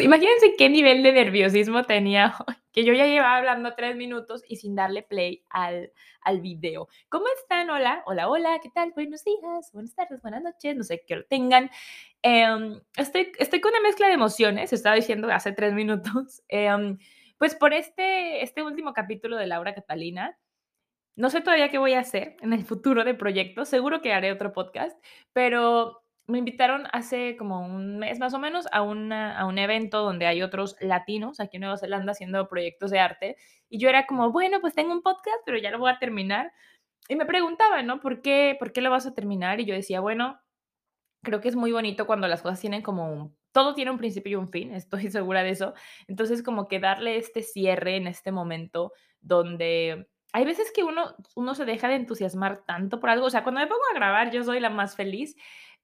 Imagínense qué nivel de nerviosismo tenía, que yo ya llevaba hablando tres minutos y sin darle play al, al video. ¿Cómo están? Hola, hola, hola, ¿qué tal? Buenos días, buenas tardes, buenas noches, no sé qué lo tengan. Em, estoy, estoy con una mezcla de emociones, estaba diciendo hace tres minutos, em, pues por este, este último capítulo de Laura Catalina. No sé todavía qué voy a hacer en el futuro de proyectos, seguro que haré otro podcast, pero me invitaron hace como un mes más o menos a, a un evento donde hay otros latinos aquí en Nueva Zelanda haciendo proyectos de arte. Y yo era como, bueno, pues tengo un podcast, pero ya lo voy a terminar. Y me preguntaban, ¿no? ¿Por qué, ¿Por qué lo vas a terminar? Y yo decía, bueno, creo que es muy bonito cuando las cosas tienen como un... Todo tiene un principio y un fin, estoy segura de eso. Entonces, como que darle este cierre en este momento donde hay veces que uno, uno se deja de entusiasmar tanto por algo. O sea, cuando me pongo a grabar, yo soy la más feliz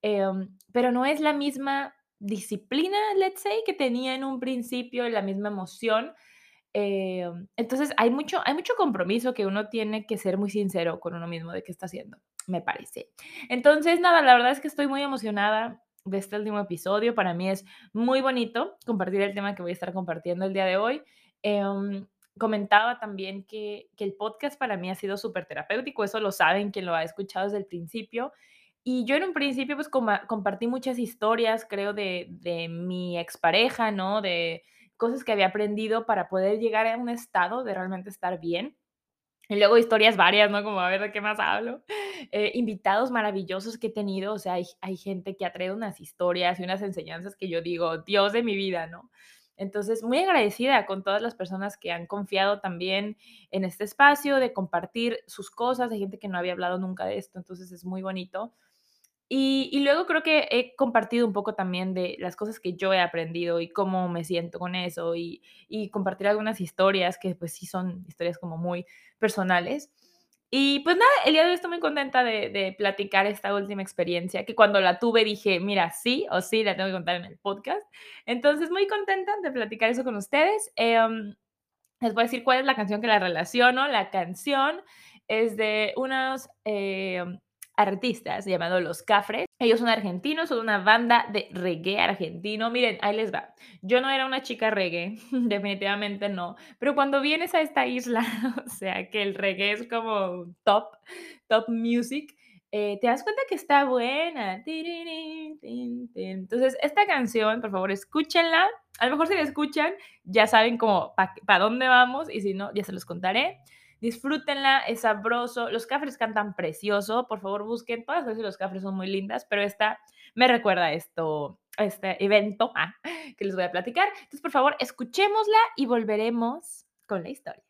Em, pero no es la misma disciplina, let's say, que tenía en un principio, la misma emoción. Em, entonces hay mucho, hay mucho compromiso que uno tiene que ser muy sincero con uno mismo de qué está haciendo, me parece. Entonces, nada, la verdad es que estoy muy emocionada de este último episodio. Para mí es muy bonito compartir el tema que voy a estar compartiendo el día de hoy. Em, comentaba también que, que, el podcast para mí ha sido súper terapéutico, eso lo saben quien lo ha escuchado desde el principio. Y yo en un principio, pues, compartí muchas historias, creo, de, de mi expareja, ¿no? De cosas que había aprendido para poder llegar a un estado de realmente estar bien. Y luego historias varias, ¿no? Como a ver de qué más hablo. Eh, invitados maravillosos que he tenido, o sea, hay, hay, gente que ha traído unas historias y unas enseñanzas que yo digo, Dios de mi vida, ¿no? Entonces, muy agradecida con todas las personas que han confiado también en este espacio, de compartir sus cosas, hay gente que no había hablado nunca de esto, entonces es muy bonito. Y, luego creo que he compartido un poco también de las cosas que yo he aprendido y cómo me siento con eso y, compartir algunas historias que pues sí son historias como muy personales. Y pues nada, el día de hoy estoy muy contenta de, platicar esta última experiencia, que cuando la tuve dije, mira, sí o sí, la tengo que contar en el podcast. Entonces, muy contenta de platicar eso con ustedes. Em, les voy a decir cuál es la canción que la relaciono. La canción es de unos... Em, artistas llamados Los Cafres. Ellos son argentinos, son una banda de reggae argentino. Miren, ahí les va. Yo no era una chica reggae, definitivamente no. Pero cuando vienes a esta isla, o sea, que el reggae es como top, top music, eh, te das cuenta que está buena. Entonces, esta canción, por favor, escúchenla. A lo mejor si la escuchan, ya saben como para dónde vamos y si no, ya se los contaré. Disfrútenla, es sabroso. Los cafres cantan precioso. Por favor, busquen. Todas las los cafres son muy lindas, pero esta me recuerda esto, este evento ah, que les voy a platicar. Entonces, por favor, escuchémosla y volveremos con la historia.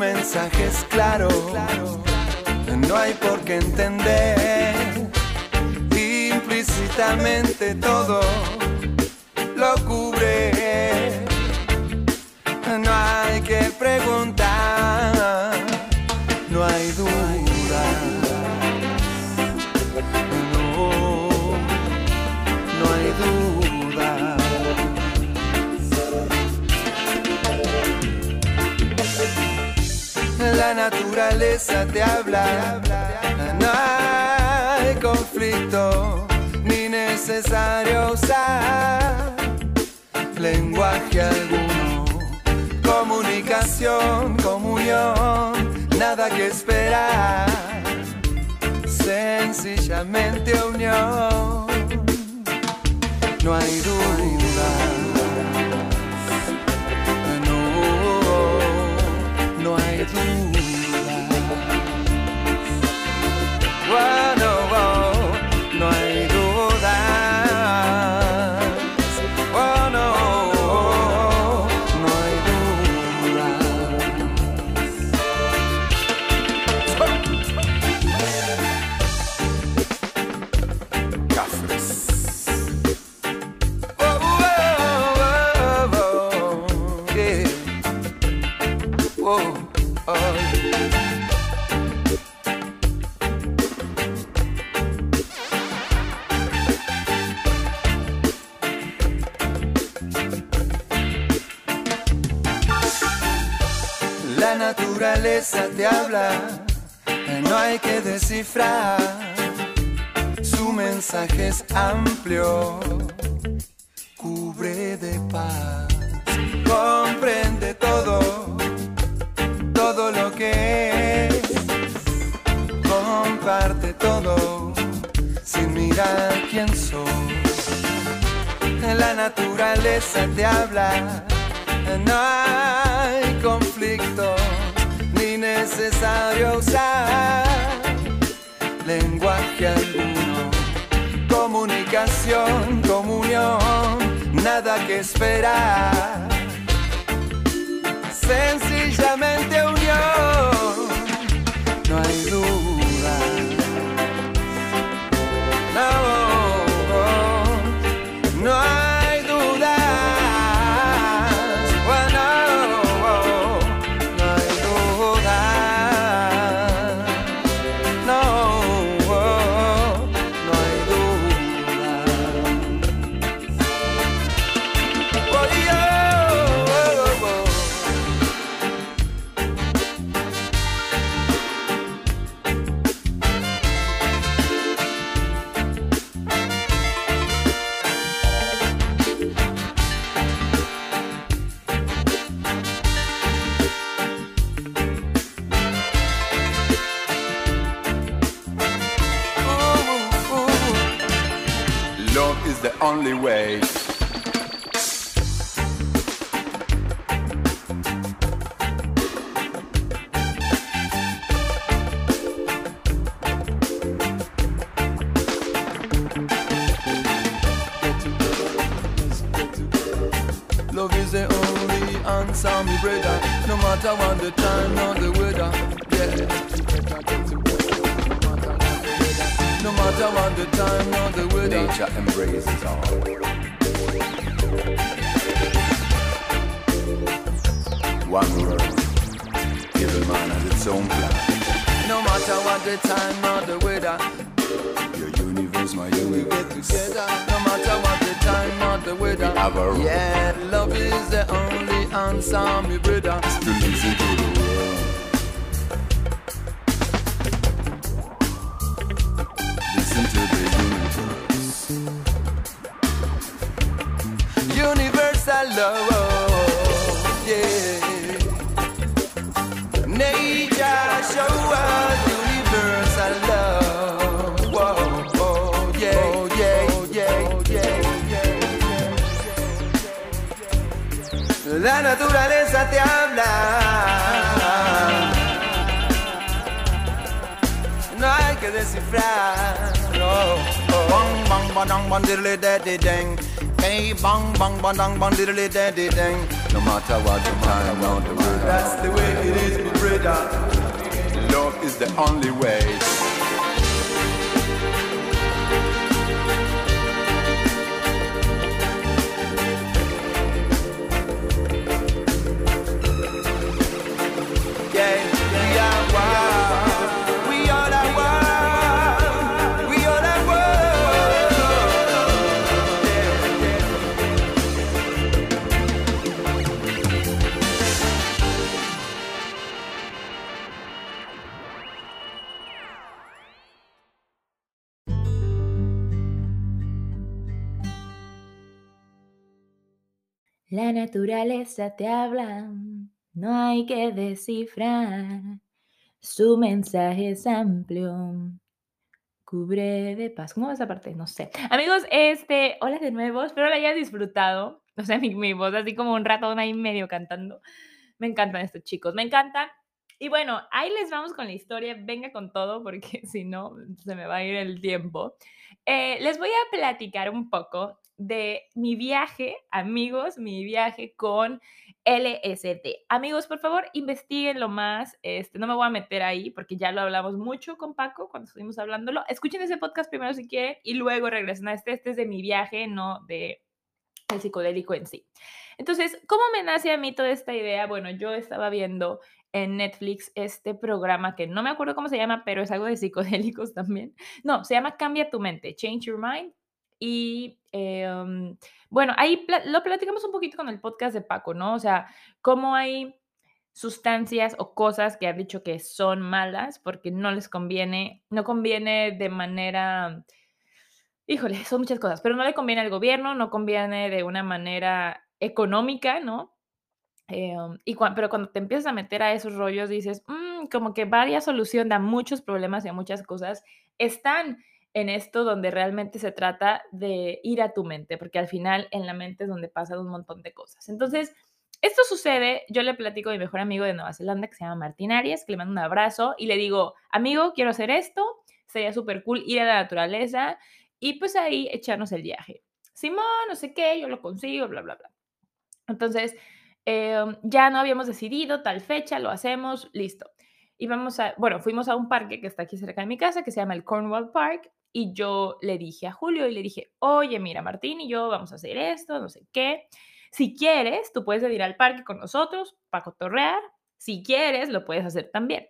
mensaje es claro, no hay por qué entender implícitamente todo lo cubre. No hay que preguntar, naturaleza te habla. No hay conflicto ni necesario usar lenguaje alguno. Comunicación, comunión, nada que esperar. Sencillamente unión. No hay duda. No, no naturaleza te habla, no hay que descifrar. Su mensaje es amplio, cubre de paz, comprende todo, todo lo que es, comparte todo, sin mirar quién sos. La naturaleza te habla, no hay conflicto necesario usar lenguaje alguno. Comunicación, comunión, nada que esperar. Sencillamente unión, no hay duda. No, La naturaleza te habla. No hay que descifrar. Oh. Bang bang badang bang diddly daddy dang. Hey bang bang badang bang diddly daddy dang. No matter what the time or the weather. That's the way it is, my brother. Love is the only way. Naturaleza te habla, no hay que descifrar. Su mensaje es amplio, cubre de paz. ¿Cómo va esa parte? No sé. Amigos, este, hola de nuevo, espero la hayas disfrutado. O sea, mi, voz así como un ratón ahí medio cantando. Me encantan estos chicos, me encantan. Y bueno, ahí les vamos con la historia. Venga con todo, porque si no, se me va a ir el tiempo. Eh, les voy a platicar un poco de mi viaje, amigos, mi viaje con LSD. Amigos, por favor, investiguenlo más. Este, no me voy a meter ahí porque ya lo hablamos mucho con Paco cuando estuvimos hablándolo. Escuchen ese podcast primero si quieren y luego regresen a este. Este es de mi viaje, no de el psicodélico en sí. Entonces, ¿cómo me nace a mí toda esta idea? Bueno, yo estaba viendo en Netflix este programa que no me acuerdo cómo se llama, pero es algo de psicodélicos también. No, se llama Cambia tu mente, Change Your Mind. Y em, bueno, ahí lo platicamos un poquito con el podcast de Paco, ¿no? O sea, cómo hay sustancias o cosas que han dicho que son malas porque no les conviene, no conviene de manera, híjole, son muchas cosas, pero no le conviene al gobierno, no conviene de una manera económica, ¿no? Em, y pero cuando te empiezas a meter a esos rollos, dices, "Mm, como que varias solución da muchos problemas y a muchas cosas están en esto donde realmente se trata de ir a tu mente, porque al final en la mente es donde pasan un montón de cosas. Entonces, esto sucede, yo le platico a mi mejor amigo de Nueva Zelanda que se llama Martín Arias, que le mando un abrazo y le digo, amigo, quiero hacer esto, sería súper cool ir a la naturaleza y pues ahí echarnos el viaje. Simón, no sé qué, yo lo consigo, bla, bla, bla. Entonces, Em, ya no habíamos decidido tal fecha, lo hacemos, listo. Y vamos a, bueno, fuimos a un parque que está aquí cerca de mi casa, que se llama el Cornwall Park, y yo le dije a Julio y le dije, oye, mira, Martín y yo vamos a hacer esto, no sé qué. Si quieres, tú puedes ir al parque con nosotros para cotorrear. Si quieres, lo puedes hacer también.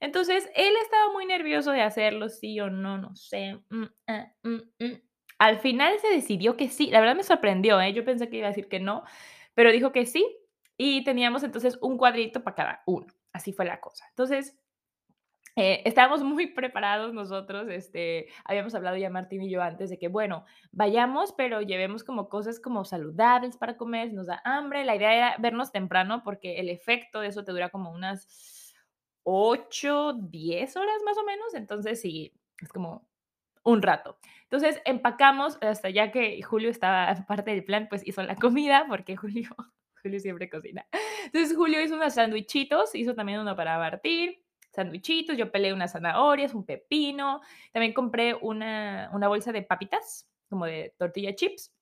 Entonces, él estaba muy nervioso de hacerlo, sí o no, no sé. Mm, ah, mm, mm. Al final se decidió que sí. La verdad me sorprendió, ¿eh? Yo pensé que iba a decir que no, pero dijo que sí. Y teníamos entonces un cuadrito para cada uno. Así fue la cosa. Entonces, eh, estábamos muy preparados nosotros, este, habíamos hablado ya Martín y yo antes de que, bueno, vayamos, pero llevemos como cosas como saludables para comer, nos da hambre, la idea era vernos temprano porque el efecto de eso te dura como unas 8, 10 horas más o menos, entonces sí, es como un rato. Entonces empacamos, hasta ya que Julio estaba parte del plan, pues hizo la comida, porque Julio Julio siempre cocina. Entonces Julio hizo unos sandwichitos, hizo también uno para partir, sandwichitos, yo peleé unas zanahorias, un pepino, también compré una, una bolsa de papitas, como de tortilla chips.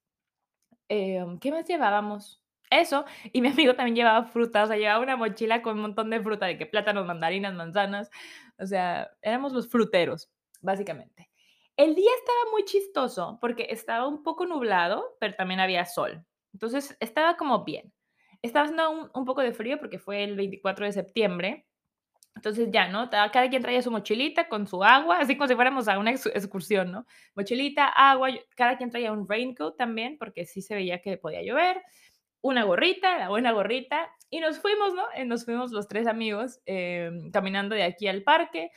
Em, ¿Qué más llevábamos? Eso, y mi amigo también llevaba fruta, o sea, llevaba una mochila con un montón de fruta, de que plátanos, mandarinas, manzanas, o sea, éramos los fruteros, básicamente. El día estaba muy chistoso porque estaba un poco nublado, pero también había sol. Entonces estaba como bien. Estaba haciendo un, poco de frío porque fue el 24 de septiembre. Entonces ya, ¿no? Cada quien traía su mochilita con su agua, así como si fuéramos a una excursión, ¿no? Mochilita, agua, cada quien traía un raincoat también, porque sí se veía que podía llover, una gorrita, la buena gorrita, y nos fuimos, ¿no? Eh, nos fuimos los tres amigos em, caminando de aquí al parque.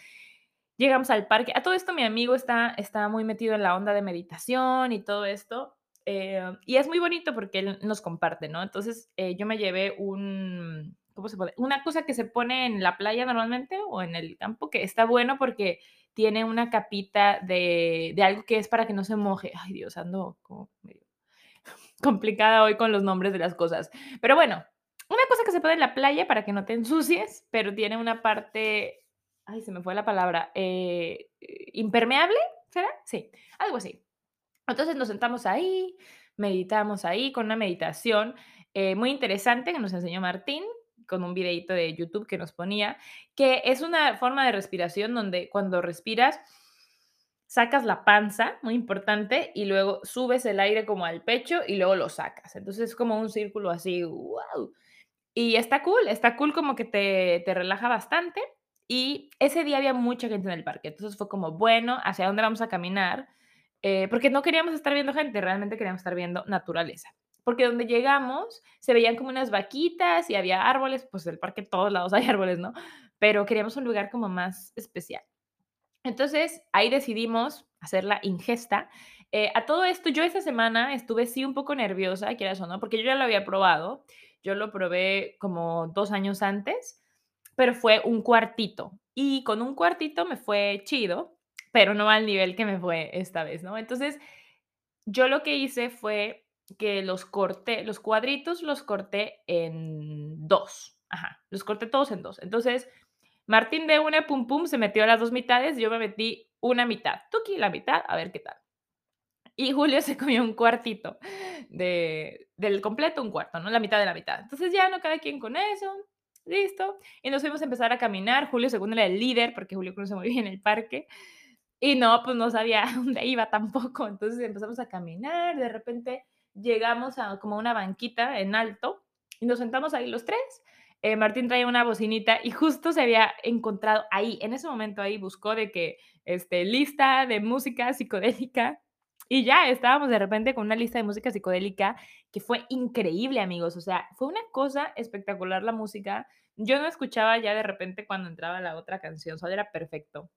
Llegamos al parque. A todo esto mi amigo está, está muy metido en la onda de meditación y todo esto. Eh, y es muy bonito porque él nos comparte, ¿no? Entonces eh, yo me llevé un, ¿cómo se puede? Una cosa que se pone en la playa normalmente o en el campo, que está bueno porque tiene una capita de, de algo que es para que no se moje. Ay Dios, ando complicada hoy con los nombres de las cosas. Pero bueno, una cosa que se pone en la playa para que no te ensucies, pero tiene una parte, ay, se me fue la palabra, eh, impermeable, ¿será? Sí, algo así. Entonces nos sentamos ahí, meditamos ahí con una meditación eh, muy interesante que nos enseñó Martín con un videito de YouTube que nos ponía, que es una forma de respiración donde cuando respiras sacas la panza, muy importante, y luego subes el aire como al pecho y luego lo sacas. Entonces es como un círculo así, wow. Y está cool, está cool como que te, te relaja bastante. Y ese día había mucha gente en el parque, entonces fue como, bueno, ¿hacia dónde vamos a caminar? Eh, porque no queríamos estar viendo gente, realmente queríamos estar viendo naturaleza. Porque donde llegamos se veían como unas vaquitas y había árboles, pues el parque todos lados hay árboles, ¿no? Pero queríamos un lugar como más especial. Entonces ahí decidimos hacer la ingesta Eh, a todo esto, yo esa semana estuve sí un poco nerviosa, quieras o no, porque yo ya lo había probado. Yo lo probé como dos años antes, pero fue un cuartito. Y con un cuartito me fue chido, pero no al nivel que me fue esta vez, ¿no? Entonces, yo lo que hice fue que los corté, los cuadritos los corté en dos. Ajá, los corté todos en dos. Entonces, Martín de una pum pum se metió a las dos mitades, yo me metí una mitad. Tuki la mitad, a ver qué tal. Y Julio se comió un cuartito de, del completo, un cuarto, ¿no? La mitad de la mitad. Entonces ya no cada quien con eso, listo. Y nos fuimos a empezar a caminar. Julio, según era el líder, porque Julio conoce muy bien el parque. Y no, pues no sabía dónde iba tampoco. Entonces empezamos a caminar. De repente llegamos a como una banquita en alto y nos sentamos ahí los tres. Eh, Martín traía una bocinita y justo se había encontrado ahí, en ese momento ahí buscó de que, este, lista de música psicodélica y ya estábamos de repente con una lista de música psicodélica que fue increíble, amigos. O sea, fue una cosa espectacular la música. Yo no escuchaba ya de repente cuando entraba la otra canción, solo era perfecto.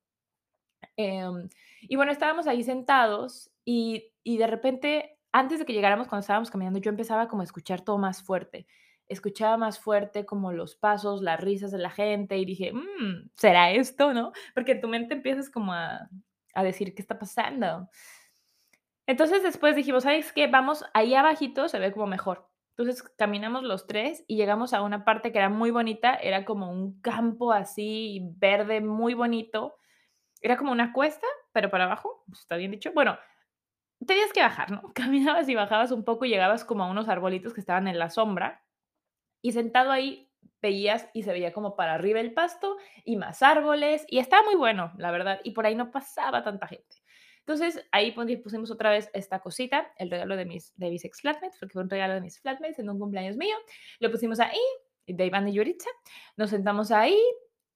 Em, y bueno, estábamos ahí sentados y, y de repente, antes de que llegáramos, cuando estábamos caminando, yo empezaba como a escuchar todo más fuerte. Escuchaba más fuerte como los pasos, las risas de la gente y dije, "Mm, ¿será esto, no? Porque en tu mente empiezas como a, a decir, ¿qué está pasando? Entonces después dijimos, ¿sabes qué? Vamos ahí abajito, se ve como mejor. Entonces caminamos los tres y llegamos a una parte que era muy bonita, era como un campo así verde muy bonito. Era como una cuesta, pero para abajo, pues, está bien dicho. Bueno, tenías que bajar, ¿no? Caminabas y bajabas un poco y llegabas como a unos arbolitos que estaban en la sombra. Y sentado ahí veías y se veía como para arriba el pasto y más árboles y estaba muy bueno, la verdad, y por ahí no pasaba tanta gente. Entonces ahí pusimos otra vez esta cosita, el regalo de mis, de mis ex flatmates, porque fue un regalo de mis flatmates en un cumpleaños mío. Lo pusimos ahí, de Iván y Yuritza. Nos sentamos ahí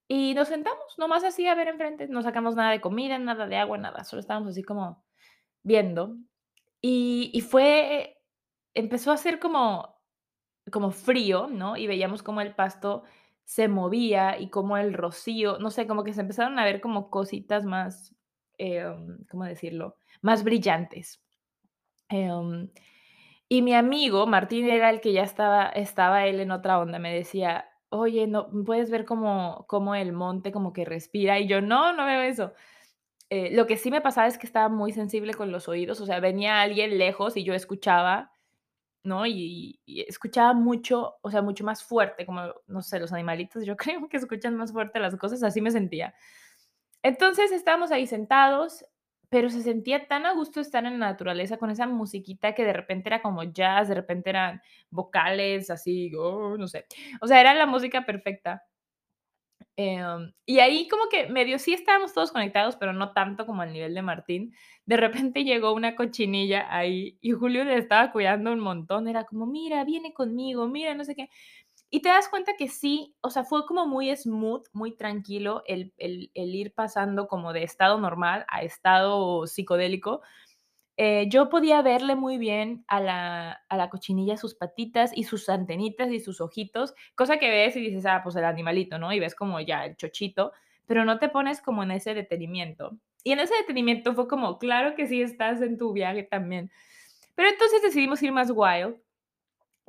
y nos sentamos, nomás así a ver enfrente. No sacamos nada de comida, nada de agua, nada. Solo estábamos así como viendo. Y, fue, empezó a ser como, como frío, ¿no? Y veíamos como el pasto se movía y como el rocío, no sé, como que se empezaron a ver como cositas más Em, ¿cómo decirlo? Más brillantes. Em, y mi amigo, Martín, era el que ya estaba, estaba él en otra onda, me decía, oye, no, puedes ver como, como el monte como que respira, y yo, no, no veo eso. Eh, lo que sí me pasaba es que estaba muy sensible con los oídos, o sea, venía alguien lejos y yo escuchaba, ¿no? Y, escuchaba mucho, o sea, mucho más fuerte, como, no sé, los animalitos, yo creo que escuchan más fuerte las cosas, así me sentía. Entonces estábamos ahí sentados, pero se sentía tan a gusto estar en la naturaleza con esa musiquita que de repente era como jazz, de repente eran vocales, así, oh, no sé. O sea, era la música perfecta. Em, y ahí como que medio sí estábamos todos conectados, pero no tanto como al nivel de Martín. De repente llegó una cochinilla ahí y Julio le estaba cuidando un montón. Era como, mira, viene conmigo, mira, no sé qué. Y te das cuenta que sí, o sea, fue como muy smooth, muy tranquilo el, el, el ir pasando como de estado normal a estado psicodélico. Eh, yo podía verle muy bien a la, a la cochinilla sus patitas y sus antenitas y sus ojitos, cosa que ves y dices, ah, pues el animalito, ¿no? Y ves como ya el chochito, pero no te pones como en ese detenimiento. Y en ese detenimiento fue como, claro que sí estás en tu viaje también. Pero entonces decidimos ir más wild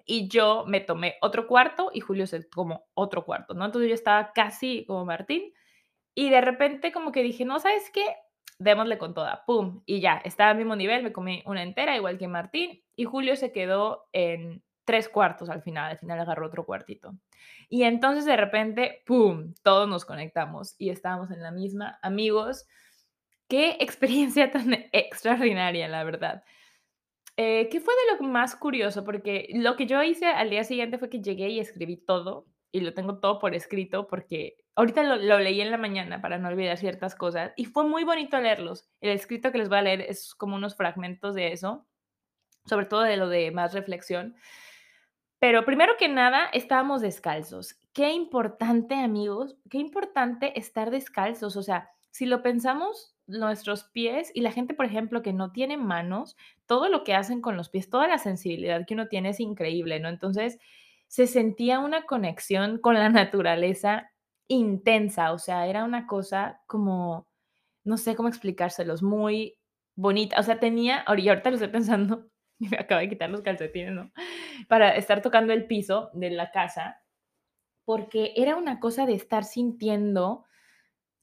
y yo me tomé otro cuarto y Julio se tomó otro cuarto, ¿no? Entonces yo estaba casi como Martín y de repente como que dije, no, ¿sabes qué? Démosle con toda, ¡pum! Y ya, estaba al mismo nivel, me comí una entera, igual que Martín, y Julio se quedó en tres cuartos al final, al final agarró otro cuartito. Y entonces de repente, ¡pum! Todos nos conectamos y estábamos en la misma. Amigos, qué experiencia tan extraordinaria, la verdad. Eh, ¿qué fue de lo más curioso? Porque lo que yo hice al día siguiente fue que llegué y escribí todo, y lo tengo todo por escrito, porque ahorita lo, leí en la mañana para no olvidar ciertas cosas, y fue muy bonito leerlos. El escrito que les voy a leer es como unos fragmentos de eso, sobre todo de lo de más reflexión. Pero primero que nada, estábamos descalzos. Qué importante, amigos, qué importante estar descalzos. O sea, si lo pensamos, nuestros pies y la gente, por ejemplo, que no tiene manos, todo lo que hacen con los pies, toda la sensibilidad que uno tiene es increíble, ¿no? Entonces, se sentía una conexión con la naturaleza intensa, o sea, era una cosa como, no sé cómo explicárselos, muy, bonita. O sea, tenía, ahorita lo estoy pensando, me acabo de quitar los calcetines, ¿no? Para estar tocando el piso de la casa, porque era una cosa de estar sintiendo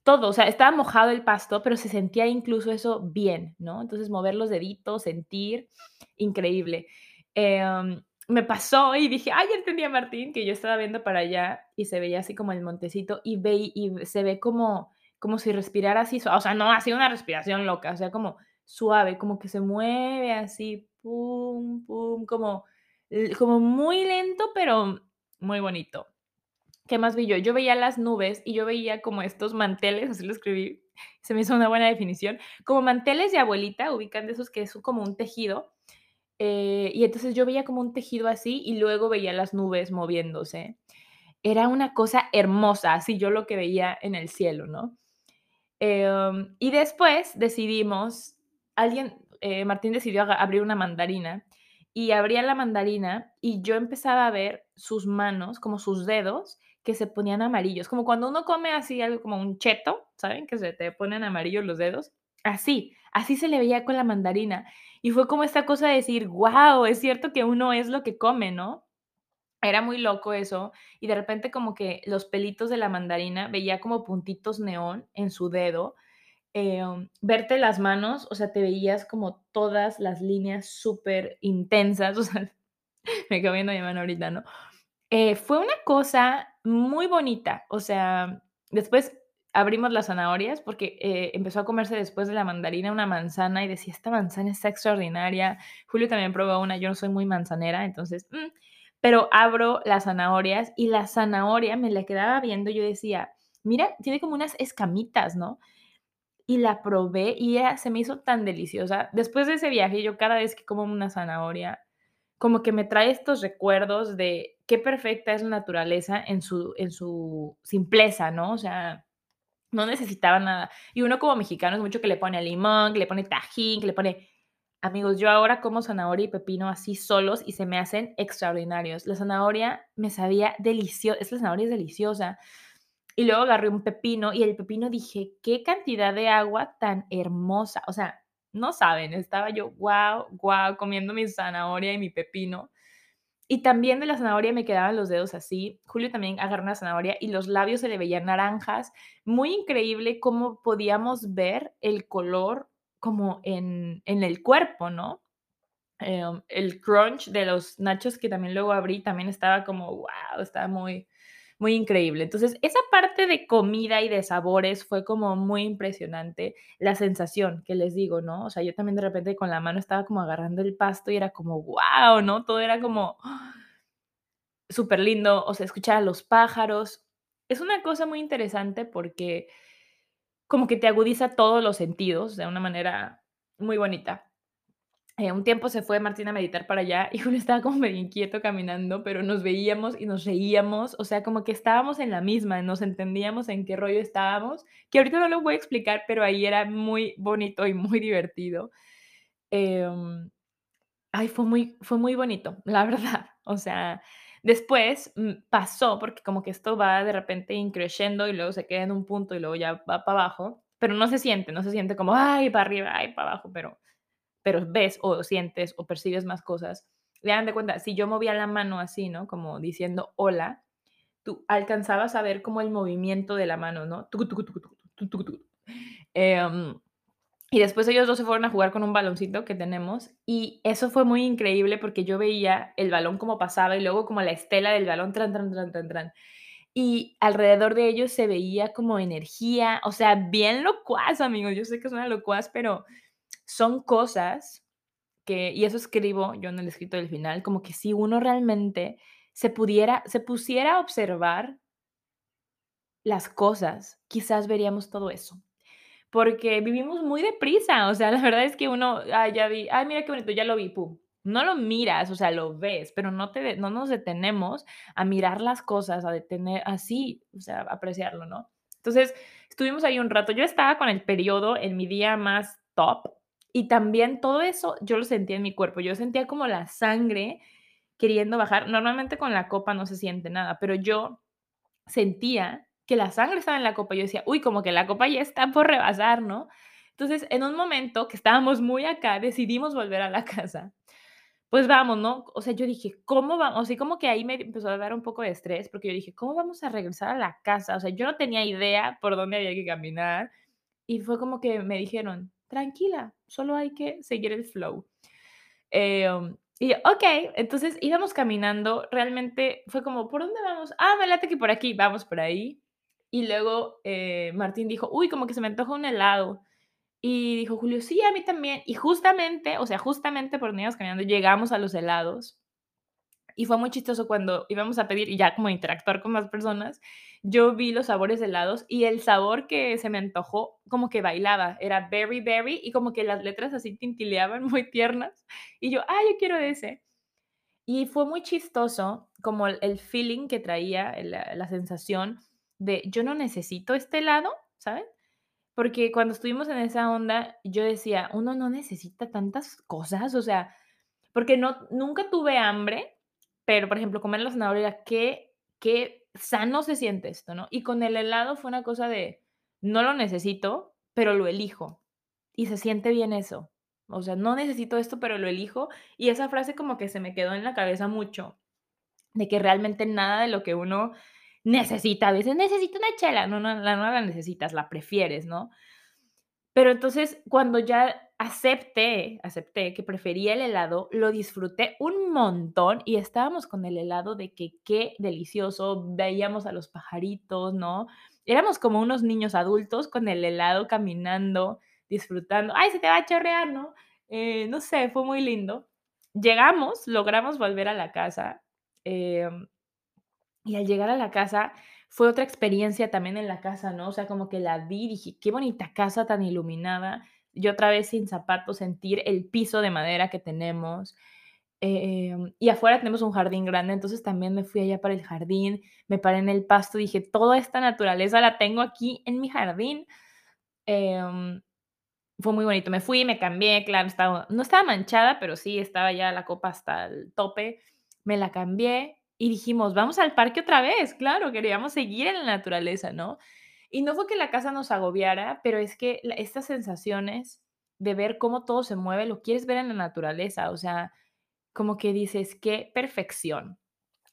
todo, o sea, estaba mojado el pasto, pero se sentía incluso eso bien, ¿no? Entonces, mover los deditos, sentir, increíble. Em, me pasó y dije, ay, ya entendí a Martín, que yo estaba viendo para allá y se veía así como el montecito y, ve, y se ve como, como si respirara así, o sea, no así una respiración loca, o sea, como suave, como que se mueve así, pum, pum, como, como muy lento, pero muy bonito. ¿Qué más vi yo? Yo veía las nubes y yo veía como estos manteles, así lo escribí, se me hizo una buena definición, como manteles de abuelita, ubican de esos que es como un tejido, eh, y entonces yo veía como un tejido así y luego veía las nubes moviéndose. Era una cosa hermosa, así yo lo que veía en el cielo, ¿no? Em, y después decidimos, alguien, eh, Martín decidió abrir una mandarina y abría la mandarina y yo empezaba a ver sus manos, como sus dedos, que se ponían amarillos, como cuando uno come así algo como un cheto, ¿saben? Que se te ponen amarillos los dedos. Así, así se le veía con la mandarina. Y fue como esta cosa de decir, wow, es cierto que uno es lo que come, ¿no? Era muy loco eso, y de repente como que los pelitos de la mandarina veía como puntitos neón en su dedo, em, verte las manos, o sea, te veías como todas las líneas súper intensas, o sea, me quedo viendo mi mano ahorita, ¿no? Eh, fue una cosa muy bonita, o sea, después abrimos las zanahorias porque, eh, empezó a comerse después de la mandarina una manzana y decía: "Esta manzana está extraordinaria". Julio también probó una, yo no soy muy manzanera, entonces, mm, pero abro las zanahorias y la zanahoria me la quedaba viendo, yo decía: "Mira, tiene como unas escamitas", ¿no? Y la probé y era se me hizo tan deliciosa. Después de ese viaje, yo cada vez que como una zanahoria, como que me trae estos recuerdos de qué perfecta es la naturaleza en su en su simpleza, ¿no? O sea, no necesitaba nada. Y uno como mexicano es mucho que le pone limón, que le pone tajín, que le pone amigos, yo ahora como zanahoria y pepino así solos y se me hacen extraordinarios. La zanahoria me sabía deliciosa, esta zanahoria es deliciosa. Y luego agarré un pepino y el pepino dije, qué cantidad de agua tan hermosa. O sea, no saben, estaba yo, wow, wow, comiendo mi zanahoria y mi pepino. Y también de la zanahoria me quedaban los dedos así. Julio también agarró una zanahoria y los labios se le veían naranjas. Muy increíble cómo podíamos ver el color como en, en el cuerpo, ¿no? Em, el crunch de los nachos que también luego abrí también estaba como, wow, estaba muy, muy increíble. Entonces, esa parte de comida y de sabores fue como muy impresionante. La sensación que les digo, ¿no? O sea, yo también de repente con la mano estaba como agarrando el pasto y era como, wow, ¿no? Todo era como súper lindo, o sea, escuchar a los pájaros. Es una cosa muy interesante porque como que te agudiza todos los sentidos de una manera muy bonita. Eh, un tiempo se fue Martín a meditar para allá y Julio estaba como medio inquieto caminando, pero nos veíamos y nos reíamos, o sea, como que estábamos en la misma, nos entendíamos en qué rollo estábamos, que ahorita no lo voy a explicar, pero ahí era muy bonito y muy divertido. Em, ay, fue muy, fue muy bonito, la verdad. O sea, después mm, pasó, porque como que esto va de repente increciendo y luego se queda en un punto y luego ya va para abajo, pero no se siente, no se siente como, ay, para arriba, ay, para abajo, pero pero ves o sientes o percibes más cosas. Le dan de cuenta, si yo movía la mano así, ¿no? Como diciendo hola, tú alcanzabas a ver como el movimiento de la mano, ¿no? Em, y después ellos dos se fueron a jugar con un baloncito que tenemos y eso fue muy increíble porque yo veía el balón como pasaba y luego como la estela del balón, tran, tran, tran, tran, tran. Y alrededor de ellos se veía como energía, o sea, bien locuaz, amigos. Yo sé que es una locuaz, pero son cosas que, y eso escribo yo en el escrito del final, como que si uno realmente se pudiera, se pusiera a observar las cosas, quizás veríamos todo eso. Porque vivimos muy deprisa, o sea, la verdad es que uno, ay, ya vi, ay, mira qué bonito, ya lo vi, pum. No lo miras, o sea, lo ves, pero no, te, no nos detenemos a mirar las cosas, a detener así, o sea, apreciarlo, ¿no? Entonces, estuvimos ahí un rato. Yo estaba con el periodo en mi día más top y también todo eso yo lo sentía en mi cuerpo. Yo sentía como la sangre queriendo bajar. Normalmente con la copa no se siente nada, pero yo sentía que la sangre estaba en la copa. Yo decía, uy, como que la copa ya está por rebasar, ¿no? Entonces, en un momento que estábamos muy acá, decidimos volver a la casa. Pues vamos, ¿no? O sea, yo dije, ¿cómo vamos? Así como que ahí me empezó a dar un poco de estrés, porque yo dije, ¿cómo vamos a regresar a la casa? O sea, yo no tenía idea por dónde había que caminar. Y fue como que me dijeron, tranquila, solo hay que seguir el flow. Eh, y yo, ok, entonces íbamos caminando, realmente fue como, ¿por dónde vamos? Ah, me late que por aquí, vamos por ahí. Y luego eh, Martín dijo, uy, como que se me antoja un helado. Y dijo Julio, sí, a mí también. Y justamente, o sea, justamente por donde íbamos caminando, llegamos a los helados. Y fue muy chistoso cuando íbamos a pedir y ya como interactuar con más personas, yo vi los sabores de helados y el sabor que se me antojó como que bailaba, era berry berry y como que las letras así tintileaban muy tiernas y yo, ah, yo quiero ese. Y fue muy chistoso como el, el feeling que traía, la, la sensación de yo no necesito este helado, ¿sabes? Porque cuando estuvimos en esa onda, yo decía, uno no necesita tantas cosas, o sea, porque no, nunca tuve hambre, pero por ejemplo, comer la zanahoria, qué, qué sano se siente esto, ¿no? Y con el helado fue una cosa de, no lo necesito, pero lo elijo. Y se siente bien eso. O sea, no necesito esto, pero lo elijo. Y esa frase como que se me quedó en la cabeza mucho, de que realmente nada de lo que uno necesita, a veces necesita una chela, no, no, la, no la necesitas, la prefieres, ¿no? Pero entonces cuando ya acepté, acepté que prefería el helado, lo disfruté un montón y estábamos con el helado de que qué delicioso, veíamos a los pajaritos, ¿no? Éramos como unos niños adultos con el helado caminando, disfrutando. Ay, se te va a chorrear, ¿no? Eh, no sé, fue muy lindo. Llegamos, logramos volver a la casa. Eh, y al llegar a la casa fue otra experiencia también en la casa, ¿no? O sea, como que la vi, dije, qué bonita casa tan iluminada. Yo otra vez sin zapatos, sentir el piso de madera que tenemos. Em, y afuera tenemos un jardín grande, entonces también me fui allá para el jardín, me paré en el pasto, dije, toda esta naturaleza la tengo aquí en mi jardín. Em, fue muy bonito, me fui, me cambié, claro, estaba, no estaba manchada, pero sí estaba ya la copa hasta el tope, me la cambié y dijimos, vamos al parque otra vez, claro, queríamos seguir en la naturaleza, ¿no? Y no fue que la casa nos agobiara, pero es que estas sensaciones de ver cómo todo se mueve, lo quieres ver en la naturaleza, o sea, como que dices, qué perfección.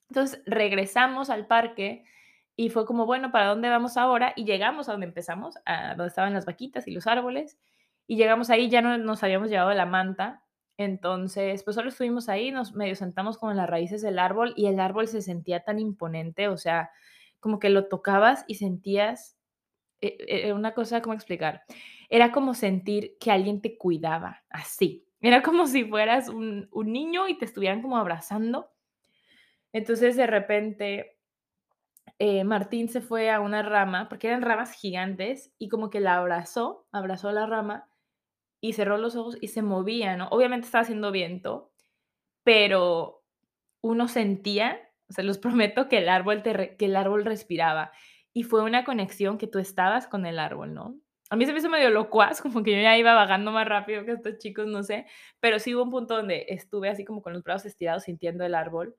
Entonces regresamos al parque y fue como, bueno, ¿para dónde vamos ahora? Y llegamos a donde empezamos, a donde estaban las vaquitas y los árboles, y llegamos ahí, ya no nos habíamos llevado la manta, entonces, pues solo estuvimos ahí, nos medio sentamos como en las raíces del árbol y el árbol se sentía tan imponente, o sea, como que lo tocabas y sentías, e, e, e, una cosa, ¿cómo explicar? Era como sentir que alguien te cuidaba, así. Era como si fueras un, un niño y te estuvieran como abrazando. Entonces, de repente, eh, Martín se fue a una rama, porque eran ramas gigantes, y como que la abrazó, abrazó la rama y cerró los ojos y se movía, ¿no? Obviamente estaba haciendo viento, pero uno sentía, o sea, los prometo que el árbol, que el árbol respiraba. Y fue una conexión que tú estabas con el árbol, ¿no? A mí se me hizo medio locuaz, como que yo ya iba vagando más rápido que estos chicos, no sé, pero sí hubo un punto donde estuve así como con los brazos estirados sintiendo el árbol.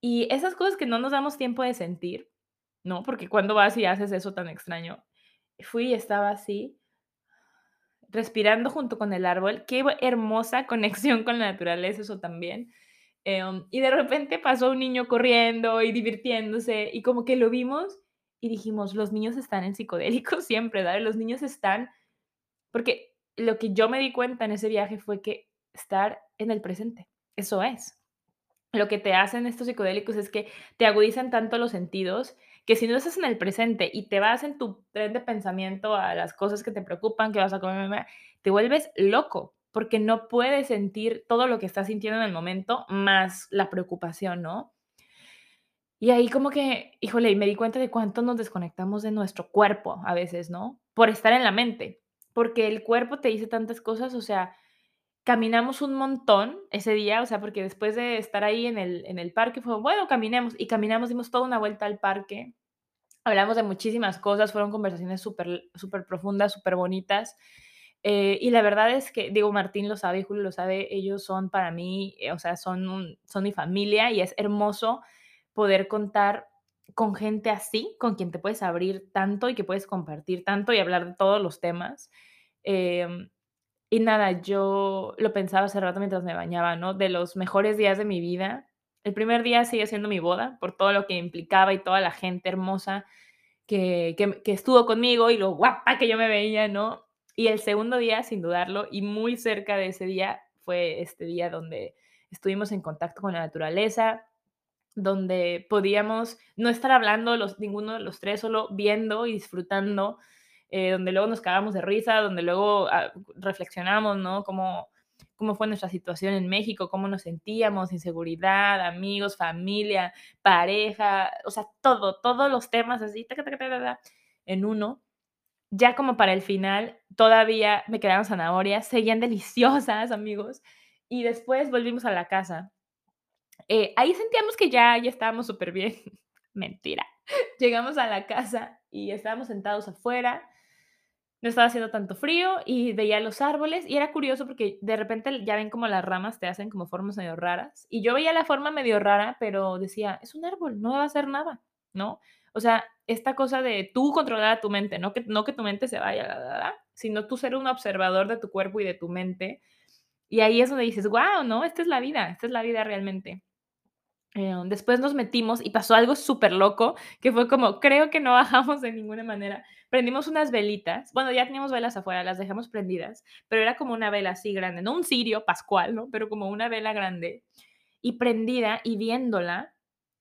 Y esas cosas que no nos damos tiempo de sentir, ¿no? Porque cuando vas y haces eso tan extraño, fui y estaba así respirando junto con el árbol. Qué hermosa conexión con la naturaleza, eso también. Em, y de repente pasó un niño corriendo y divirtiéndose y como que lo vimos y dijimos, los niños están en psicodélicos siempre, ¿verdad? Los niños están, porque lo que yo me di cuenta en ese viaje fue que estar en el presente, eso es. Lo que te hacen estos psicodélicos es que te agudizan tanto los sentidos que si no estás en el presente y te vas en tu tren de pensamiento a las cosas que te preocupan, que vas a comer, te vuelves loco porque no puedes sentir todo lo que estás sintiendo en el momento más la preocupación, ¿no? Y ahí como que, híjole, me di cuenta de cuánto nos desconectamos de nuestro cuerpo a veces, ¿no? Por estar en la mente, porque el cuerpo te dice tantas cosas, o sea, caminamos un montón ese día, o sea, porque después de estar ahí en el, en el parque fue, bueno, caminemos y caminamos, dimos toda una vuelta al parque, hablamos de muchísimas cosas, fueron conversaciones súper súper profundas, súper bonitas. Eh, y la verdad es que, digo, Martín lo sabe, Julio lo sabe, ellos son para mí, eh, o sea, son, son mi familia y es hermoso poder contar con gente así, con quien te puedes abrir tanto y que puedes compartir tanto y hablar de todos los temas. Em, y nada, yo lo pensaba hace rato mientras me bañaba, ¿no? De los mejores días de mi vida. El primer día sigue siendo mi boda, por todo lo que implicaba y toda la gente hermosa que, que, que estuvo conmigo y lo guapa que yo me veía, ¿no? Y el segundo día, sin dudarlo, y muy cerca de ese día, fue este día donde estuvimos en contacto con la naturaleza, donde podíamos no estar hablando los, ninguno de los tres, solo viendo y disfrutando, eh, donde luego nos cagamos de risa, donde luego ah, reflexionamos, ¿no? Cómo, cómo fue nuestra situación en México, cómo nos sentíamos, inseguridad, amigos, familia, pareja, o sea, todo, todos los temas así, en uno. Ya como para el final, todavía me quedaron zanahorias, seguían deliciosas, amigos, y después volvimos a la casa. Eh, ahí sentíamos que ya, ya estábamos súper bien. Mentira. Llegamos a la casa y estábamos sentados afuera. No estaba haciendo tanto frío y veía los árboles y era curioso porque de repente ya ven como las ramas te hacen como formas medio raras. Y yo veía la forma medio rara, pero decía, es un árbol, no va a hacer nada, ¿no? O sea, esta cosa de tú controlar a tu mente, no que, no que tu mente se vaya, sino tú ser un observador de tu cuerpo y de tu mente. Y ahí es donde dices, wow, ¿no? Esta es la vida, esta es la vida realmente. Eh, después nos metimos y pasó algo súper loco, que fue como, creo que no bajamos de ninguna manera. Prendimos unas velitas, bueno, ya teníamos velas afuera, las dejamos prendidas, pero era como una vela así grande, no un cirio pascual, ¿no? Pero como una vela grande y prendida y viéndola,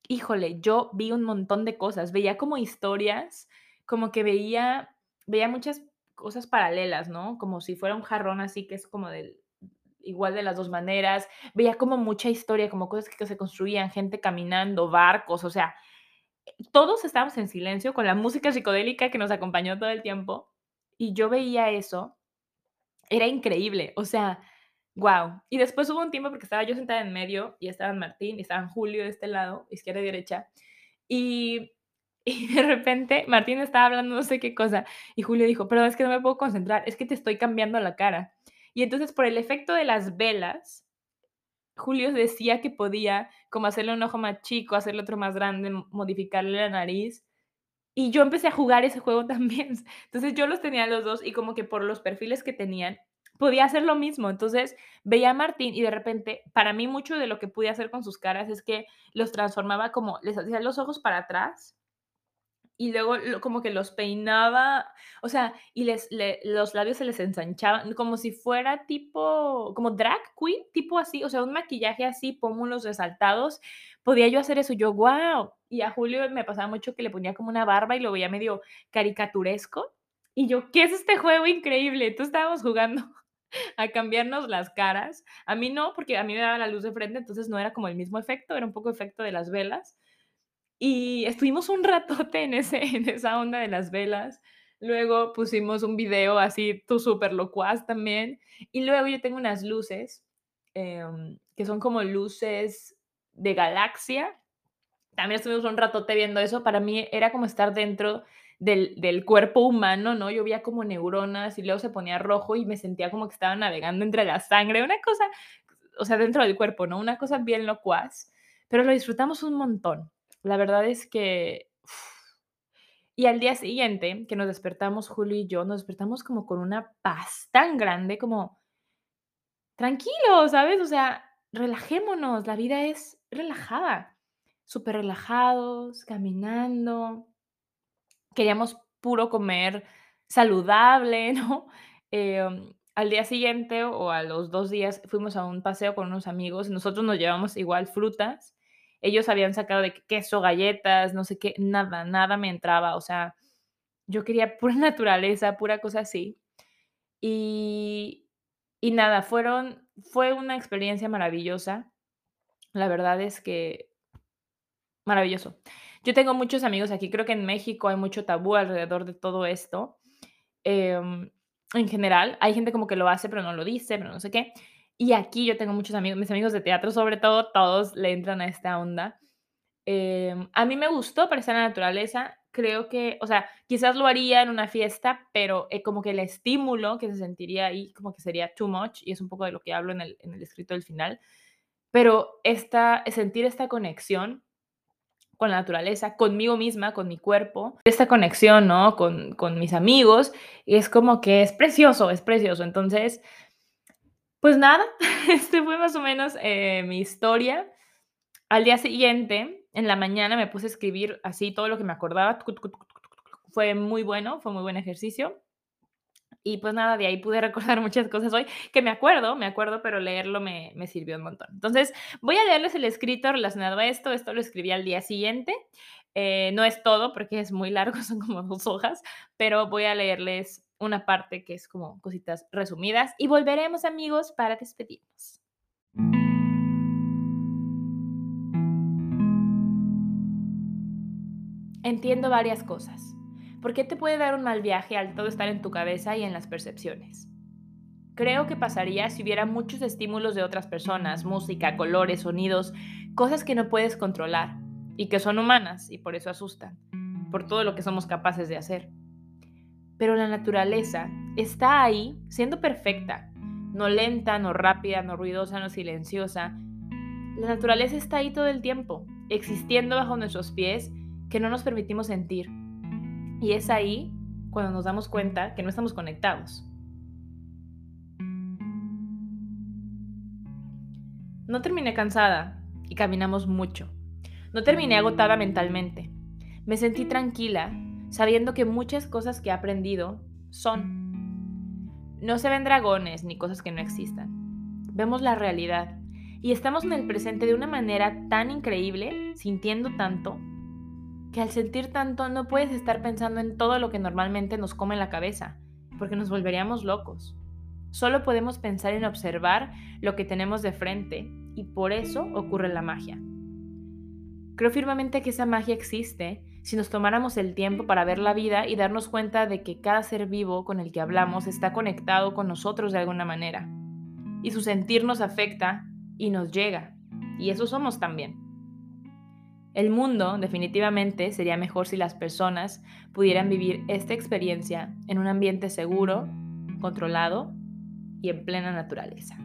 híjole, yo vi un montón de cosas, veía como historias, como que veía, veía muchas cosas paralelas, ¿no? Como si fuera un jarrón así que es como del igual de las dos maneras. Veía como mucha historia, como cosas que se construían, gente caminando, barcos, o sea, todos estábamos en silencio con la música psicodélica que nos acompañó todo el tiempo y yo veía eso. Era increíble, o sea, wow. Y después hubo un tiempo porque estaba yo sentada en medio y estaban Martín y estaban Julio de este lado, izquierda y derecha. Y, de repente Martín estaba hablando no sé qué cosa y Julio dijo, pero es que no me puedo concentrar, es que te estoy cambiando la cara. Y entonces por el efecto de las velas, Julio decía que podía como hacerle un ojo más chico, hacerle otro más grande, modificarle la nariz. Y yo empecé a jugar ese juego también. Entonces yo los tenía los dos y como que por los perfiles que tenían, podía hacer lo mismo. Entonces veía a Martín y de repente, para mí mucho de lo que pude hacer con sus caras es que los transformaba como, les hacía los ojos para atrás y luego como que los peinaba, o sea, y les, le, los labios se les ensanchaban, como si fuera tipo, como drag queen, tipo así, o sea, un maquillaje así, pómulos resaltados, podía yo hacer eso, yo, wow, y a Julio me pasaba mucho que le ponía como una barba y lo veía medio caricaturesco, y yo, ¿qué es este juego increíble? Entonces estábamos jugando a cambiarnos las caras, a mí no, porque a mí me daba la luz de frente, entonces no era como el mismo efecto, era un poco efecto de las velas, y estuvimos un ratote en, ese, en esa onda de las velas. Luego pusimos un video así, tú súper locuaz también. Y luego yo tengo unas luces, eh, que son como luces de galaxia. También estuvimos un ratote viendo eso. Para mí era como estar dentro del, del, cuerpo humano, ¿no? Yo veía como neuronas y luego se ponía rojo y me sentía como que estaba navegando entre la sangre. Una cosa, o sea, dentro del cuerpo, ¿no? Una cosa bien locuaz. Pero lo disfrutamos un montón. La verdad es que... Y al día siguiente, que nos despertamos, Julio y yo, nos despertamos como con una paz tan grande, como tranquilo, ¿sabes? O sea, relajémonos, la vida es relajada, súper relajados, caminando. Queríamos puro comer saludable, ¿no? Eh, al día siguiente o a los dos días fuimos a un paseo con unos amigos. Nosotros nos llevamos igual frutas ellos habían sacado de queso, galletas, no sé qué, nada, nada me entraba, o sea, yo quería pura naturaleza, pura cosa así. Y, y nada, fueron, fue una experiencia maravillosa. La verdad es que maravilloso. Yo tengo muchos amigos aquí, creo que en México hay mucho tabú alrededor de todo esto. Eh, en general, hay gente como que lo hace, pero no lo dice, pero no sé qué. Y aquí yo tengo muchos amigos, mis amigos de teatro sobre todo, todos le entran a esta onda. Eh, a mí me gustó aparecer en la naturaleza, creo que, o sea, quizás lo haría en una fiesta, pero eh, como que el estímulo que se sentiría ahí como que sería too much, y es un poco de lo que hablo en el, en el escrito del final, pero esta, sentir esta conexión con la naturaleza, conmigo misma, con mi cuerpo, esta conexión, ¿no? Con, con mis amigos, es como que es precioso, es precioso. Entonces, pues nada, este fue más o menos eh, mi historia. Al día siguiente, en la mañana, me puse a escribir así todo lo que me acordaba. Fue muy bueno, fue muy buen ejercicio. Y pues nada, de ahí pude recordar muchas cosas hoy que me acuerdo, me acuerdo, pero leerlo me, me sirvió un montón. Entonces, voy a leerles el escrito relacionado a esto. Esto lo escribí al día siguiente. Eh, no es todo porque es muy largo, son como dos hojas, pero voy a leerles una parte que es como cositas resumidas y volveremos amigos para despedirnos. Entiendo varias cosas. ¿Por qué te puede dar un mal viaje al todo estar en tu cabeza y en las percepciones? Creo que pasaría si hubiera muchos estímulos de otras personas, música, colores, sonidos, cosas que no puedes controlar y que son humanas y por eso asustan, por todo lo que somos capaces de hacer. Pero la naturaleza está ahí siendo perfecta, no lenta, no rápida, no ruidosa, no silenciosa. La naturaleza está ahí todo el tiempo, existiendo bajo nuestros pies que no nos permitimos sentir. Y es ahí cuando nos damos cuenta que no estamos conectados. No terminé cansada y caminamos mucho. No terminé agotada mentalmente. Me sentí tranquila, sabiendo que muchas cosas que he aprendido son. No se ven dragones ni cosas que no existan. Vemos la realidad y estamos en el presente de una manera tan increíble, sintiendo tanto, que al sentir tanto no puedes estar pensando en todo lo que normalmente nos come la cabeza, porque nos volveríamos locos. Solo podemos pensar en observar lo que tenemos de frente y por eso ocurre la magia. Creo firmemente que esa magia existe si nos tomáramos el tiempo para ver la vida y darnos cuenta de que cada ser vivo con el que hablamos está conectado con nosotros de alguna manera. Y su sentir nos afecta y nos llega. Y eso somos también. El mundo definitivamente sería mejor si las personas pudieran vivir esta experiencia en un ambiente seguro, controlado y en plena naturaleza.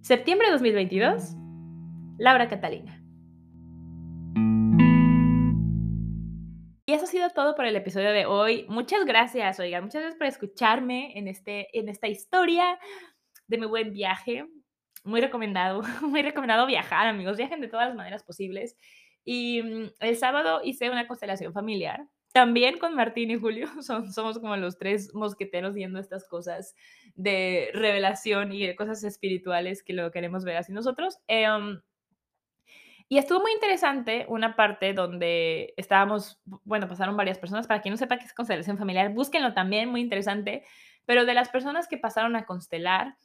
Septiembre de 2022, Laura Catalina. Y eso ha sido todo por el episodio de hoy. Muchas gracias, oigan, muchas gracias por escucharme en, este, en esta historia de mi buen viaje muy recomendado, muy recomendado viajar, amigos, viajen de todas las maneras posibles. Y mm, el sábado hice una constelación familiar, también con Martín y Julio, somos como los tres mosqueteros viendo estas cosas de revelación y de cosas espirituales que lo queremos ver así nosotros. Em, y estuvo muy interesante una parte donde estábamos, bueno, pasaron varias personas, para quien no sepa qué es constelación familiar, búsquenlo también, muy interesante, pero de las personas que pasaron a constelar,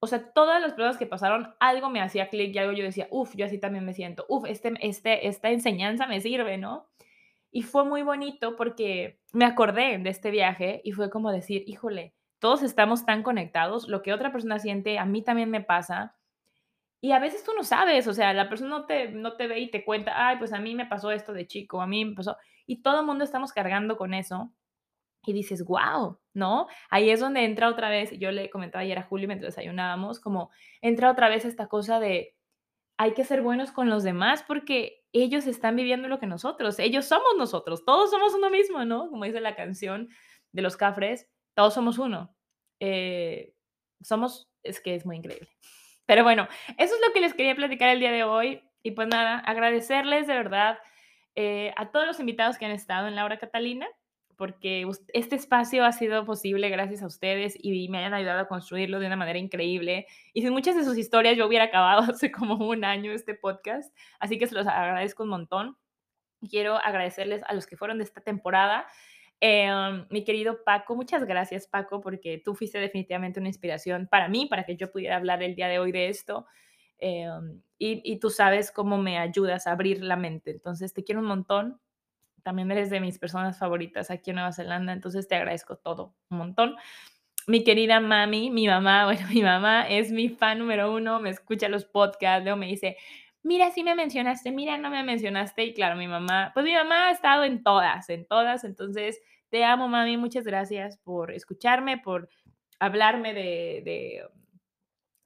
o sea, todas las pruebas que pasaron, algo me hacía clic y algo yo decía, uff, yo así también me siento, uff, este, este, esta enseñanza me sirve, ¿no? Y fue muy bonito porque me acordé de este viaje y fue como decir, híjole, todos estamos tan conectados, lo que otra persona siente, a mí también me pasa. Y a veces tú no sabes, o sea, la persona no te, no te ve y te cuenta, ay, pues a mí me pasó esto de chico, a mí me pasó. Y todo el mundo estamos cargando con eso y dices, wow, ¿no? Ahí es donde entra otra vez, yo le comentaba ayer a Julio mientras desayunábamos, como entra otra vez esta cosa de hay que ser buenos con los demás porque ellos están viviendo lo que nosotros, ellos somos nosotros, todos somos uno mismo, ¿no? Como dice la canción de los cafres, todos somos uno. Eh, somos, es que es muy increíble. Pero bueno, eso es lo que les quería platicar el día de hoy. Y pues nada, agradecerles de verdad eh, a todos los invitados que han estado en Laura Catalina porque este espacio ha sido posible gracias a ustedes y me han ayudado a construirlo de una manera increíble. Y sin muchas de sus historias yo hubiera acabado hace como un año este podcast, así que se los agradezco un montón. Quiero agradecerles a los que fueron de esta temporada. Em, mi querido Paco, muchas gracias Paco, porque tú fuiste definitivamente una inspiración para mí, para que yo pudiera hablar el día de hoy de esto. Em, y, y tú sabes cómo me ayudas a abrir la mente. Entonces, te quiero un montón también eres de mis personas favoritas aquí en Nueva Zelanda, entonces te agradezco todo, un montón. Mi querida mami, mi mamá, bueno, mi mamá es mi fan número uno, me escucha los podcasts, luego me dice, mira, sí me mencionaste, mira, no me mencionaste, y claro, mi mamá, pues mi mamá ha estado en todas, en todas, entonces te amo, mami, muchas gracias por escucharme, por hablarme de, de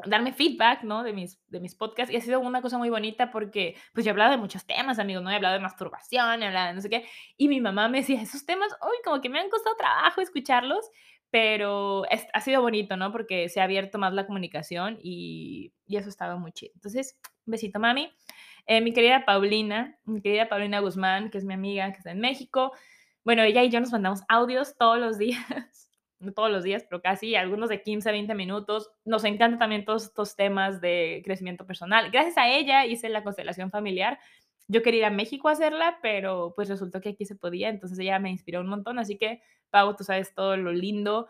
darme feedback, ¿no? De mis, de mis podcasts. Y ha sido una cosa muy bonita porque, pues, yo he hablado de muchos temas, amigos, ¿no? He hablado de masturbación, he hablado de no sé qué. Y mi mamá me decía, esos temas, uy, como que me han costado trabajo escucharlos, pero es- ha sido bonito, ¿no? Porque se ha abierto más la comunicación y, y eso estaba muy chido. Entonces, un besito, mami. Eh, mi querida Paulina, mi querida Paulina Guzmán, que es mi amiga, que está en México. Bueno, ella y yo nos mandamos audios todos los días no todos los días, pero casi, algunos de 15 a 20 minutos. Nos encantan también todos estos temas de crecimiento personal. Gracias a ella hice la constelación familiar. Yo quería ir a México a hacerla, pero pues resultó que aquí se podía, entonces ella me inspiró un montón. Así que, Pau, tú sabes todo lo lindo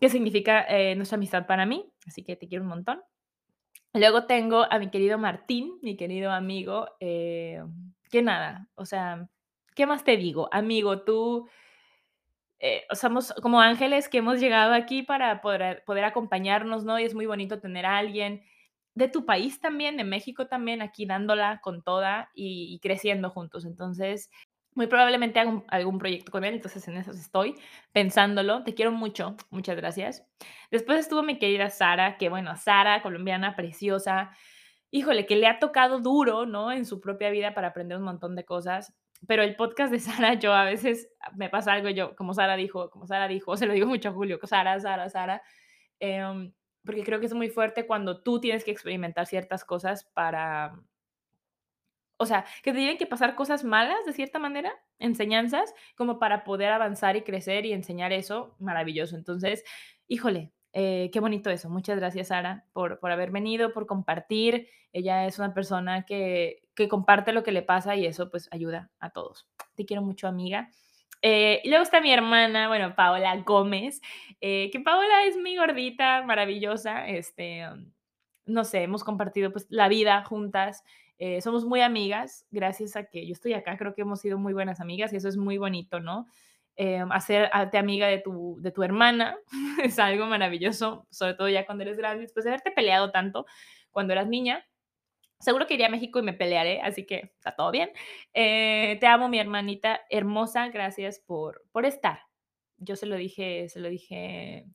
que significa eh, nuestra amistad para mí, así que te quiero un montón. Luego tengo a mi querido Martín, mi querido amigo, eh, que nada, o sea, ¿qué más te digo? Amigo, tú eh, somos como ángeles que hemos llegado aquí para poder, acompañarnos, ¿no? Y es muy bonito tener a alguien de tu país también, de México también, aquí dándola con toda y, creciendo juntos. Entonces, muy probablemente haga algún proyecto con él, entonces en eso estoy pensándolo. Te quiero mucho, muchas gracias. Después estuvo mi querida Sara, que bueno, Sara, colombiana, preciosa, híjole, que le ha tocado duro, ¿no? En su propia vida para aprender un montón de cosas. Pero el podcast de Sara, yo a veces me pasa algo, yo, como Sara dijo, como Sara dijo, se lo digo mucho a Julio, Sara, Sara, Sara, em, porque creo que es muy fuerte cuando tú tienes que experimentar ciertas cosas para, o sea, que te tienen que pasar cosas malas de cierta manera, enseñanzas, como para poder avanzar y crecer y enseñar eso, maravilloso. Entonces, híjole, eh, qué bonito eso. Muchas gracias, Sara, por, por haber venido, por compartir. Ella es una persona que, que comparte lo que le pasa y eso pues ayuda a todos. Te quiero mucho, amiga. Eh, y luego está mi hermana, bueno, Paola Gómez, eh, que Paola es mi gordita, maravillosa, este, um, no sé, hemos compartido pues la vida juntas, eh, somos muy amigas, gracias a que yo estoy acá, creo que hemos sido muy buenas amigas y eso es muy bonito, ¿no? Eh, hacerte amiga de tu, de tu hermana es algo maravilloso, sobre todo ya cuando eres grande, después de haberte peleado tanto cuando eras niña. Seguro que iré a México y me pelearé, así que está todo bien. Eh, te amo, mi hermanita hermosa, gracias por, por estar. Yo se lo dije, se lo dije,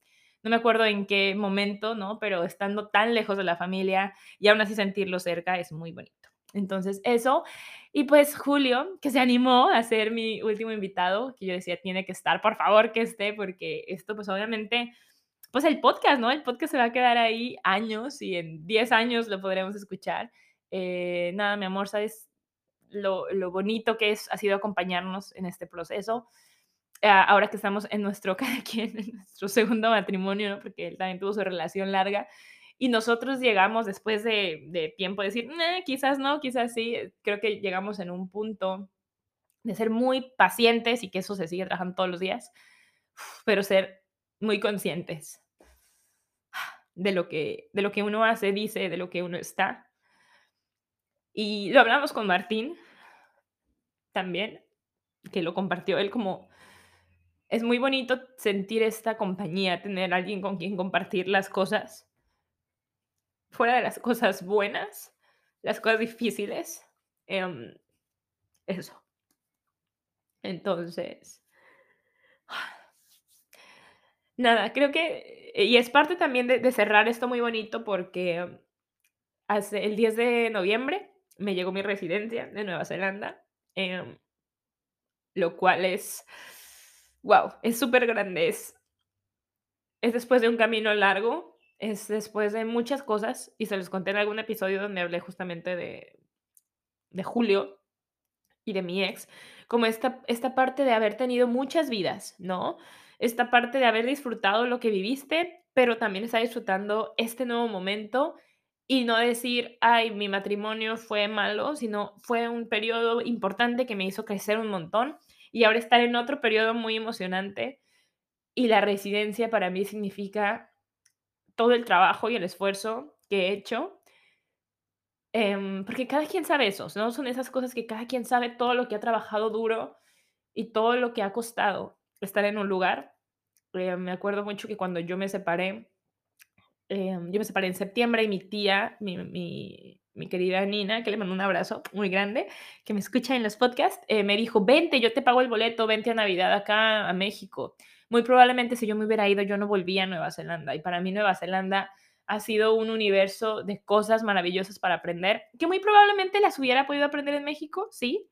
no me acuerdo en qué momento, ¿no? Pero estando tan lejos de la familia y aún así sentirlo cerca es muy bonito. Entonces, eso. Y pues Julio, que se animó a ser mi último invitado, que yo decía, tiene que estar, por favor que esté, porque esto pues obviamente, pues el podcast, ¿no? El podcast se va a quedar ahí años y en 10 años lo podremos escuchar. Eh, nada, mi amor, sabes lo, lo bonito que es, ha sido acompañarnos en este proceso. Ah, ahora que estamos en nuestro, en nuestro segundo matrimonio, ¿no? porque él también tuvo su relación larga, y nosotros llegamos después de, tiempo a decir, "Nah, quizás no, quizás sí, creo que llegamos en un punto de ser muy pacientes y que eso se sigue trabajando todos los días, pero ser muy conscientes de lo que, de lo que uno hace, dice, de lo que uno está. Y lo hablamos con Martín también, que lo compartió él como es muy bonito sentir esta compañía, tener alguien con quien compartir las cosas, fuera de las cosas buenas, las cosas difíciles. em, eso. Entonces, nada, creo que, y es parte también de, cerrar esto muy bonito porque hace el 10 de noviembre me llegó mi residencia de Nueva Zelanda, em, lo cual es, wow, es súper grande, es, es después de un camino largo, es después de muchas cosas, y se los conté en algún episodio donde hablé justamente de, de Julio y de mi ex, como esta, esta parte de haber tenido muchas vidas, ¿no? Esta parte de haber disfrutado lo que viviste, pero también estar disfrutando este nuevo momento y no decir, ay, mi matrimonio fue malo, sino fue un periodo importante que me hizo crecer un montón y ahora estar en otro periodo muy emocionante y la residencia para mí significa todo el trabajo y el esfuerzo que he hecho Em, porque cada quien sabe eso, ¿no? Son esas cosas que cada quien sabe todo lo que ha trabajado duro y todo lo que ha costado estar en un lugar. Eh, me acuerdo mucho que cuando yo me separé, em, yo me separé en septiembre y mi tía, mi, mi, querida Nina, que le mando un abrazo muy grande, que me escucha en los podcasts, eh, me dijo, vente, yo te pago el boleto, vente a Navidad acá a México. Muy probablemente si yo me hubiera ido, yo no volvía a Nueva Zelanda. Y para mí Nueva Zelanda ha sido un universo de cosas maravillosas para aprender, que muy probablemente las hubiera podido aprender en México, sí,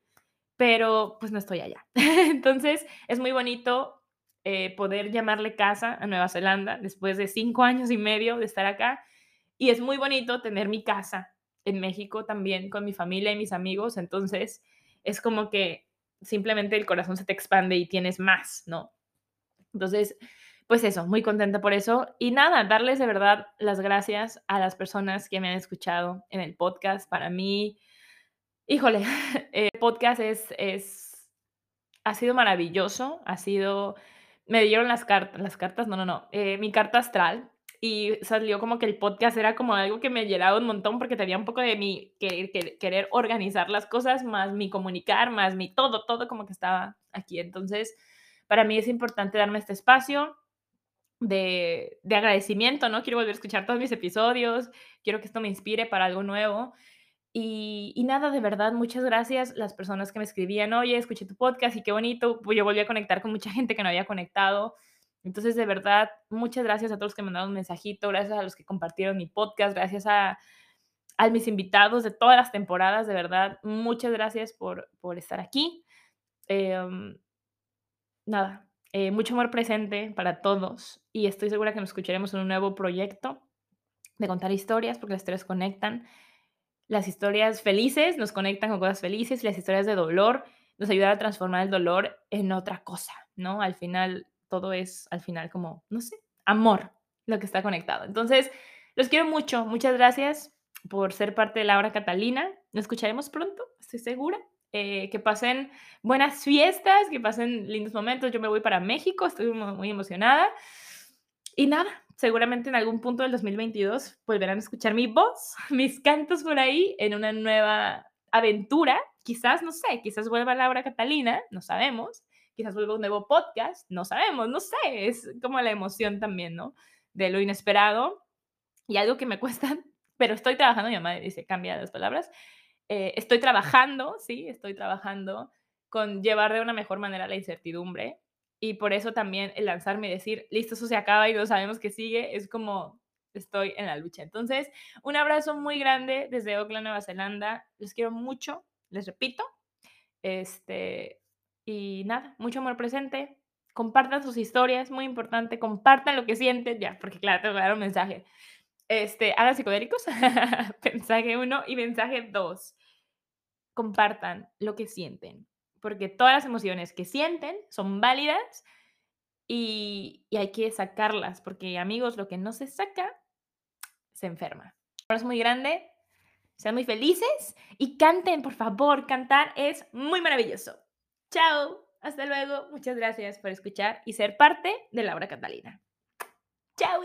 pero pues no estoy allá. Entonces es muy bonito eh, poder llamarle casa a Nueva Zelanda después de cinco años y medio de estar acá. Y es muy bonito tener mi casa en México también con mi familia y mis amigos. Entonces es como que simplemente el corazón se te expande y tienes más, ¿no? Entonces, pues eso, muy contenta por eso. Y nada, darles de verdad las gracias a las personas que me han escuchado en el podcast. Para mí, híjole, el podcast es, es, ha sido maravilloso, ha sido, me dieron las cartas, las cartas, no, no, no, eh, mi carta astral. Y salió como que el podcast era como algo que me llenaba un montón porque tenía un poco de mi querer, querer organizar las cosas, más mi comunicar, más mi todo, todo como que estaba aquí. Entonces, para mí es importante darme este espacio de, de, agradecimiento, ¿no? Quiero volver a escuchar todos mis episodios, quiero que esto me inspire para algo nuevo. Y, nada, de verdad, muchas gracias las personas que me escribían, oye, escuché tu podcast y qué bonito, pues yo volví a conectar con mucha gente que no había conectado. Entonces, de verdad, muchas gracias a todos los que me mandaron un mensajito, gracias a los que compartieron mi podcast, gracias a, mis invitados de todas las temporadas, de verdad, muchas gracias por, por estar aquí. Eh, nada, eh, mucho amor presente para todos y estoy segura que nos escucharemos en un nuevo proyecto de contar historias porque las historias conectan. Las historias felices nos conectan con cosas felices y las historias de dolor nos ayudan a transformar el dolor en otra cosa, ¿no? Al final, todo es, al final, como, no sé, amor, lo que está conectado. Entonces, los quiero mucho. Muchas gracias por ser parte de la hora Catalina. Nos escucharemos pronto, estoy segura. Eh, que pasen buenas fiestas, que pasen lindos momentos. Yo me voy para México, estoy muy emocionada. Y nada, seguramente en algún punto del 2022 volverán a escuchar mi voz, mis cantos por ahí en una nueva aventura. Quizás, no sé, quizás vuelva Laura Catalina, no sabemos. Quizás vuelva un nuevo podcast, no sabemos, no sé. Es como la emoción también, ¿no? De lo inesperado y algo que me cuesta, pero estoy trabajando, mi mamá dice, cambia las palabras, eh, estoy trabajando, sí, estoy trabajando con llevar de una mejor manera la incertidumbre. Y por eso también el lanzarme y decir, listo, eso se acaba y no sabemos qué sigue, es como estoy en la lucha. Entonces, un abrazo muy grande desde Auckland, Nueva Zelanda. Les quiero mucho, les repito. Este, y nada, mucho amor presente. Compartan sus historias, muy importante. Compartan lo que sienten, ya, porque claro, te voy a dar un mensaje. Este, hagan psicodélicos, mensaje uno y mensaje dos compartan lo que sienten, porque todas las emociones que sienten son válidas y, hay que sacarlas, porque amigos, lo que no se saca se enferma. Un abrazo muy grande, sean muy felices y canten, por favor, cantar es muy maravilloso. Chao, hasta luego, muchas gracias por escuchar y ser parte de Laura Catalina. Chao.